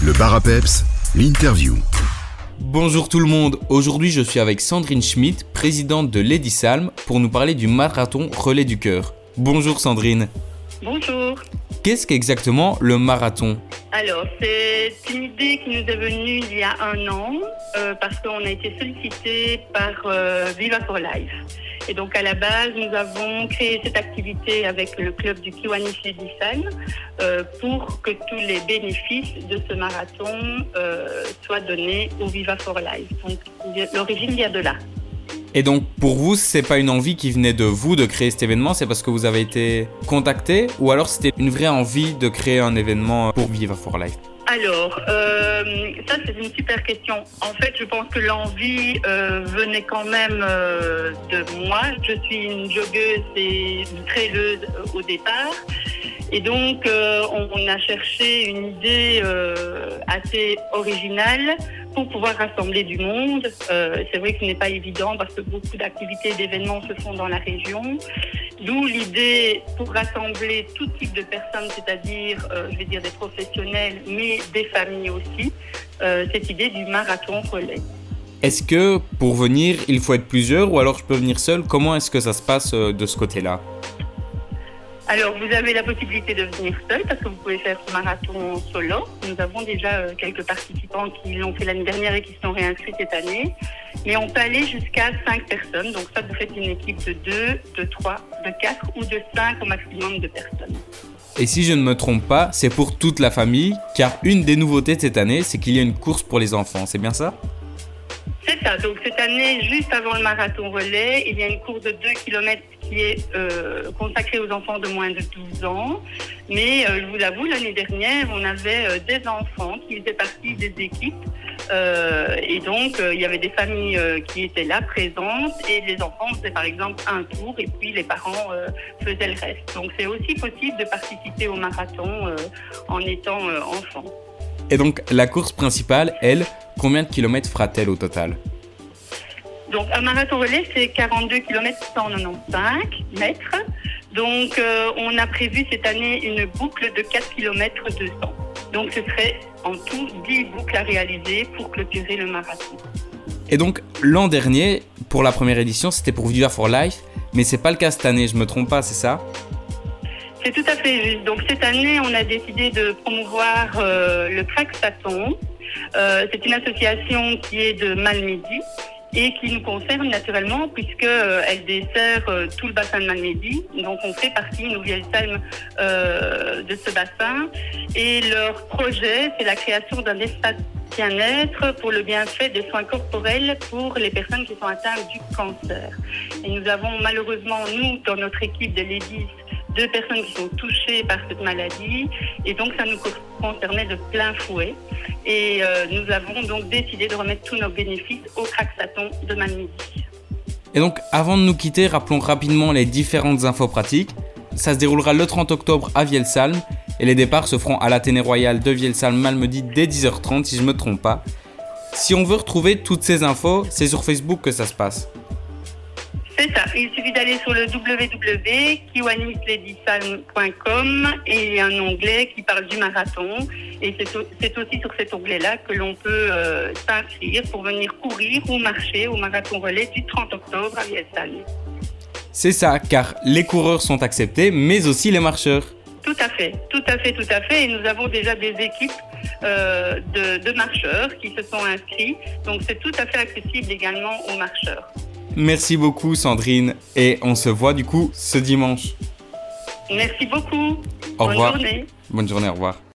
Le bar à peps, l'interview. Bonjour tout le monde, aujourd'hui je suis avec Sandrine Schmidt, présidente de Lady Salm, pour nous parler du marathon Relais du Cœur. Bonjour Sandrine. Bonjour. Qu'est-ce qu'exactement le marathon? Alors, c'est une idée qui nous est venue il y a un an euh, parce qu'on a été sollicité par euh, Viva for Life. Et donc, à la base, nous avons créé cette activité avec le club du Kiwanis Lady euh, pour que tous les bénéfices de ce marathon euh, soient donnés au Viva for Life. Donc, l'origine vient de là. Et donc pour vous, c'est pas une envie qui venait de vous de créer cet événement, c'est parce que vous avez été contacté ou alors c'était une vraie envie de créer un événement pour Viva for Life? Alors, euh, ça c'est une super question. En fait, je pense que l'envie euh, venait quand même euh, de moi. Je suis une joggeuse et une traileuse au départ. Et donc, on a cherché une idée assez originale pour pouvoir rassembler du monde. c'est vrai que ce n'est pas évident parce que beaucoup d'activités et d'événements se font dans la région. D'où l'idée pour rassembler tout type de personnes, c'est-à-dire, euh, je vais dire des professionnels, mais des familles aussi, euh, cette idée du marathon relais. Est-ce que pour venir, il faut être plusieurs ou alors je peux venir seul? Comment est-ce que ça se passe euh, de ce côté-là? Alors, vous avez la possibilité de venir seul parce que vous pouvez faire ce marathon solo. Nous avons déjà euh, quelques participants qui l'ont fait l'année dernière et qui se sont réinscrits cette année. Mais on peut aller jusqu'à 5 personnes. Donc, ça, vous faites une équipe de 2, de 3, de 4 ou de 5 au maximum de personnes. Et si je ne me trompe pas, c'est pour toute la famille, car une des nouveautés de cette année, c'est qu'il y a une course pour les enfants. C'est bien ça? C'est ça. Donc cette année, juste avant le marathon relais, il y a une course de 2 km qui est euh, consacrée aux enfants de moins de 12 ans. Mais euh, je vous avoue, l'année dernière, on avait euh, des enfants qui faisaient partie des équipes. et donc, il y avait des familles qui étaient là, présentes, et les enfants faisaient par exemple un tour, et puis les parents faisaient le reste. Donc, c'est aussi possible de participer au marathon en étant enfant. Et donc, la course principale, elle, combien de kilomètres fera-t-elle au total? Donc, un marathon relais, c'est 42 km 195 mètres. Donc, euh, on a prévu cette année une boucle de 4 km 200. Donc, ce serait en tout 10 boucles à réaliser pour clôturer le marathon. Et donc, l'an dernier, pour la première édition, c'était pour Viva for Life, mais c'est pas le cas cette année, je me trompe pas, c'est ça? C'est tout à fait juste. Donc cette année, on a décidé de promouvoir euh, le Crack Saton. Euh, c'est une association qui est de Malmedy et qui nous concerne naturellement puisque euh, elle dessert tout le bassin de Malmedy. Donc on fait partie, nous Vielsalm, euh, de ce bassin. Et leur projet, c'est la création d'un espace bien-être pour le bienfait des soins corporels pour les personnes qui sont atteintes du cancer. Et nous avons malheureusement, nous, dans notre équipe de Ladies, deux personnes qui sont touchées par cette maladie et donc ça nous concernait de plein fouet. Et euh, nous avons donc décidé de remettre tous nos bénéfices au Craxaton de Malmedy. Et donc avant de nous quitter, rappelons rapidement les différentes infos pratiques. Ça se déroulera le 30 octobre à Vielsalm et les départs se feront à l'Athénée Royal de Vielsalm-Malmedy dès 10h30 si je ne me trompe pas. Si on veut retrouver toutes ces infos, c'est sur Facebook que ça se passe. C'est ça. Il suffit d'aller sur le www.kiwanisledysalm.com et il y a un onglet qui parle du marathon. Et c'est aussi sur cet onglet-là que l'on peut euh, s'inscrire pour venir courir ou marcher au marathon relais du 30 octobre à Vielsalm. C'est ça, car les coureurs sont acceptés, mais aussi les marcheurs. Tout à fait, tout à fait, tout à fait. Et nous avons déjà des équipes euh, de, de marcheurs qui se sont inscrits. Donc c'est tout à fait accessible également aux marcheurs. Merci beaucoup Sandrine et on se voit du coup ce dimanche. Merci beaucoup. Au Bonne revoir. journée. Bonne journée, au revoir.